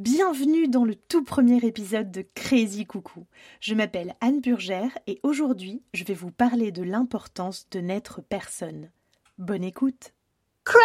Bienvenue dans le tout premier épisode de Crazy Coucou. Je m'appelle Anne Burgère et aujourd'hui, je vais vous parler de l'importance de n'être personne. Bonne écoute. Crazy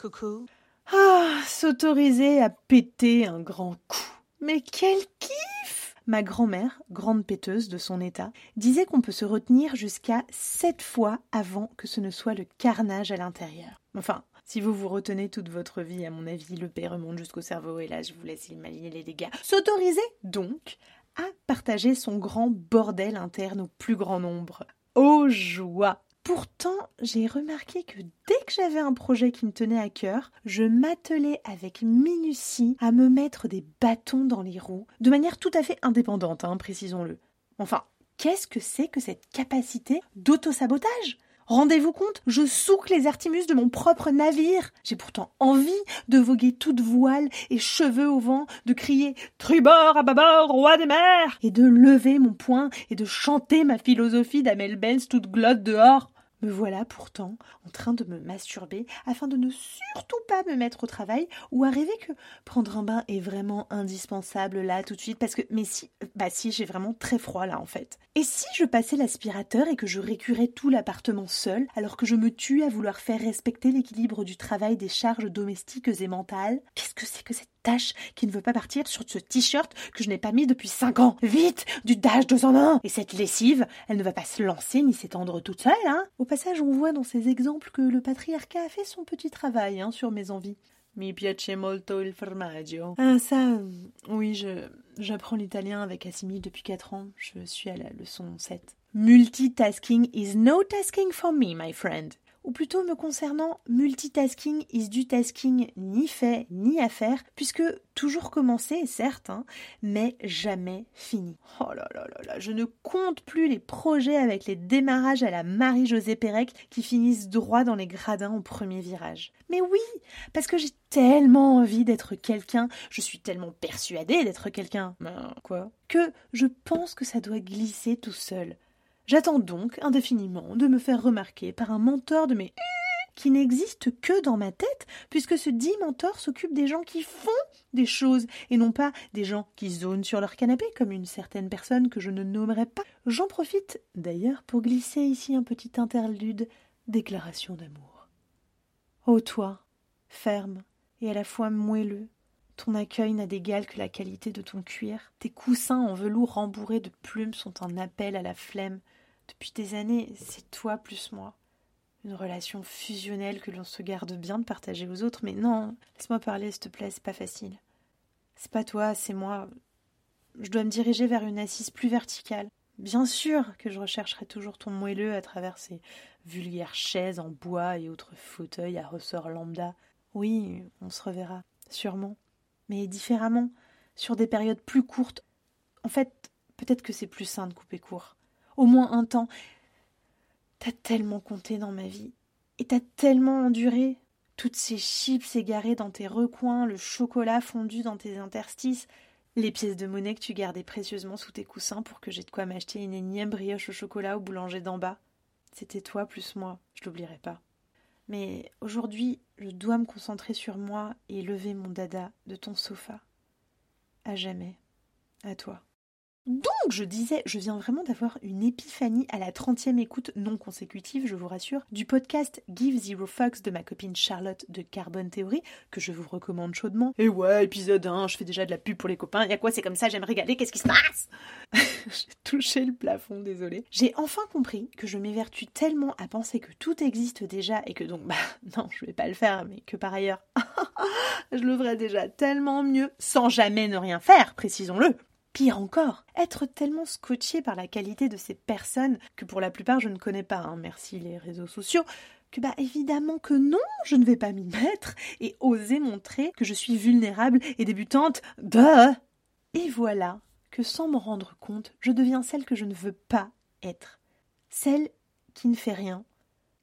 Coucou. Ah, s'autoriser à péter un grand coup. Mais quel kiff Ma grand-mère, grande péteuse de son état, disait qu'on peut se retenir jusqu'à sept fois avant que ce ne soit le carnage à l'intérieur. Enfin, si vous vous retenez toute votre vie, à mon avis, le paix remonte jusqu'au cerveau et là, je vous laisse imaginer les dégâts. S'autoriser, donc, à partager son grand bordel interne au plus grand nombre. Ô joie Pourtant, j'ai remarqué que dès que j'avais un projet qui me tenait à cœur, je m'attelais avec minutie à me mettre des bâtons dans les roues, de manière tout à fait indépendante, hein, précisons-le. Enfin, qu'est-ce que c'est que cette capacité d'autosabotage? Rendez-vous compte, je souque les artimus de mon propre navire. J'ai pourtant envie de voguer toute voile et cheveux au vent, de crier Tribord à bâbord, roi des mers et de lever mon poing et de chanter ma philosophie d'Amel Benz toute glotte dehors. Me voilà pourtant en train de me masturber afin de ne surtout pas me mettre au travail ou arriver que prendre un bain est vraiment indispensable là tout de suite parce que mais si bah si j'ai vraiment très froid là en fait. Et si je passais l'aspirateur et que je récurais tout l'appartement seul alors que je me tue à vouloir faire respecter l'équilibre du travail des charges domestiques et mentales Qu'est-ce que c'est que cette tâche qui ne veut pas partir sur ce t-shirt que je n'ai pas mis depuis cinq ans. Vite Du dash deux en un Et cette lessive, elle ne va pas se lancer ni s'étendre toute seule, hein Au passage, on voit dans ces exemples que le patriarcat a fait son petit travail hein, sur mes envies. Mi piace molto il formaggio. Ah, ça, oui, je, j'apprends l'italien avec Assimi depuis quatre ans. Je suis à la leçon 7. Multitasking is no tasking for me, my friend ou plutôt me concernant, multitasking is du tasking ni fait ni à faire, puisque toujours commencé, certes, hein, mais jamais fini. Oh là là là là, je ne compte plus les projets avec les démarrages à la Marie-Josée Pérec qui finissent droit dans les gradins au premier virage. Mais oui, parce que j'ai tellement envie d'être quelqu'un, je suis tellement persuadée d'être quelqu'un, ben, quoi, que je pense que ça doit glisser tout seul. J'attends donc indéfiniment de me faire remarquer par un mentor de mes qui n'existe que dans ma tête, puisque ce dit mentor s'occupe des gens qui font des choses, et non pas des gens qui zonent sur leur canapé, comme une certaine personne que je ne nommerai pas. J'en profite d'ailleurs pour glisser ici un petit interlude déclaration d'amour. Ô toi, ferme et à la fois moelleux, ton accueil n'a d'égal que la qualité de ton cuir, tes coussins en velours rembourrés de plumes sont un appel à la flemme, depuis des années, c'est toi plus moi. Une relation fusionnelle que l'on se garde bien de partager aux autres, mais non, laisse-moi parler, s'il te plaît, c'est pas facile. C'est pas toi, c'est moi. Je dois me diriger vers une assise plus verticale. Bien sûr que je rechercherai toujours ton moelleux à travers ces vulgaires chaises en bois et autres fauteuils à ressort lambda. Oui, on se reverra, sûrement, mais différemment, sur des périodes plus courtes. En fait, peut-être que c'est plus sain de couper court au moins un temps. T'as tellement compté dans ma vie, et t'as tellement enduré. Toutes ces chips égarées dans tes recoins, le chocolat fondu dans tes interstices, les pièces de monnaie que tu gardais précieusement sous tes coussins pour que j'ai de quoi m'acheter une énième brioche au chocolat au boulanger d'en bas. C'était toi plus moi, je l'oublierai pas. Mais aujourd'hui, je dois me concentrer sur moi et lever mon dada de ton sofa. À jamais. À toi. Donc, je disais, je viens vraiment d'avoir une épiphanie à la 30e écoute non consécutive, je vous rassure, du podcast Give Zero Fucks de ma copine Charlotte de Carbon Theory, que je vous recommande chaudement. Et ouais, épisode 1, je fais déjà de la pub pour les copains, y a quoi, c'est comme ça, j'aime régaler, qu'est-ce qui se passe? J'ai touché le plafond, désolé. J'ai enfin compris que je m'évertue tellement à penser que tout existe déjà et que donc, bah, non, je vais pas le faire, mais que par ailleurs, je le ferais déjà tellement mieux, sans jamais ne rien faire, précisons-le. Pire encore, être tellement scotché par la qualité de ces personnes, que pour la plupart je ne connais pas, hein, merci les réseaux sociaux, que bah évidemment que non, je ne vais pas m'y mettre et oser montrer que je suis vulnérable et débutante. de. Et voilà que sans m'en rendre compte, je deviens celle que je ne veux pas être. Celle qui ne fait rien.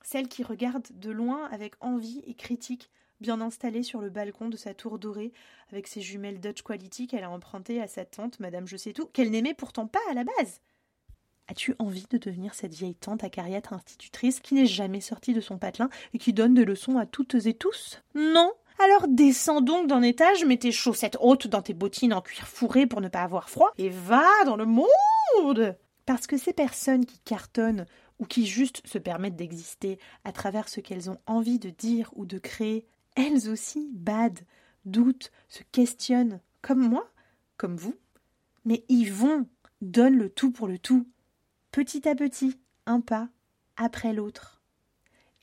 Celle qui regarde de loin avec envie et critique bien installée sur le balcon de sa tour dorée, avec ses jumelles Dutch Quality qu'elle a empruntées à sa tante, Madame Je sais tout, qu'elle n'aimait pourtant pas à la base. As-tu envie de devenir cette vieille tante acariâtre institutrice qui n'est jamais sortie de son patelin et qui donne des leçons à toutes et tous? Non. Alors descends donc d'un étage, mets tes chaussettes hautes dans tes bottines en cuir fourré pour ne pas avoir froid, et va dans le monde! Parce que ces personnes qui cartonnent ou qui juste se permettent d'exister à travers ce qu'elles ont envie de dire ou de créer, elles aussi badent, doutent, se questionnent, comme moi, comme vous, mais ils vont, donnent le tout pour le tout, petit à petit, un pas après l'autre.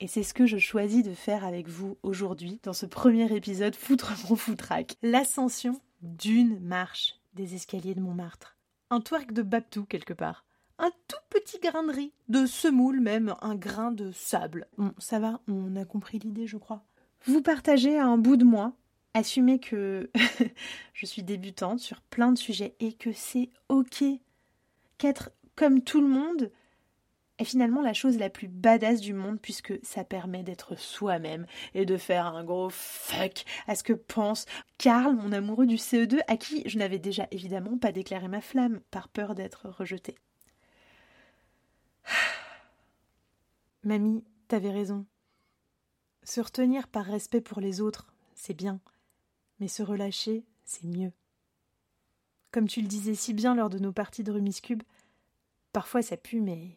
Et c'est ce que je choisis de faire avec vous aujourd'hui dans ce premier épisode Foutre mon foutraque. L'ascension d'une marche des escaliers de Montmartre. Un twerk de Babtou quelque part. Un tout petit grain de riz, de semoule même, un grain de sable. Bon, ça va, on a compris l'idée, je crois. Vous partagez un bout de moi, assumez que je suis débutante sur plein de sujets et que c'est ok. Qu'être comme tout le monde, est finalement la chose la plus badass du monde puisque ça permet d'être soi-même et de faire un gros fuck à ce que pense Karl, mon amoureux du CE2, à qui je n'avais déjà évidemment pas déclaré ma flamme par peur d'être rejetée. Mamie, t'avais raison. Se retenir par respect pour les autres, c'est bien, mais se relâcher, c'est mieux. Comme tu le disais si bien lors de nos parties de remise cube, parfois ça pue, mais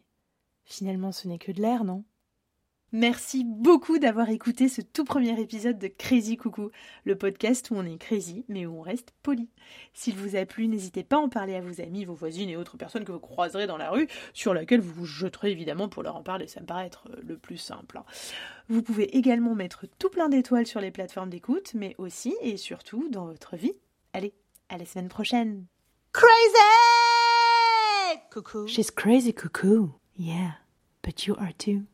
Finalement, ce n'est que de l'air, non? Merci beaucoup d'avoir écouté ce tout premier épisode de Crazy Coucou, le podcast où on est crazy mais où on reste poli. S'il vous a plu, n'hésitez pas à en parler à vos amis, vos voisines et autres personnes que vous croiserez dans la rue, sur laquelle vous vous jeterez évidemment pour leur en parler, ça me paraît être euh, le plus simple. Hein. Vous pouvez également mettre tout plein d'étoiles sur les plateformes d'écoute, mais aussi et surtout dans votre vie. Allez, à la semaine prochaine. Crazy Coucou She's crazy coucou. Yeah, but you are too.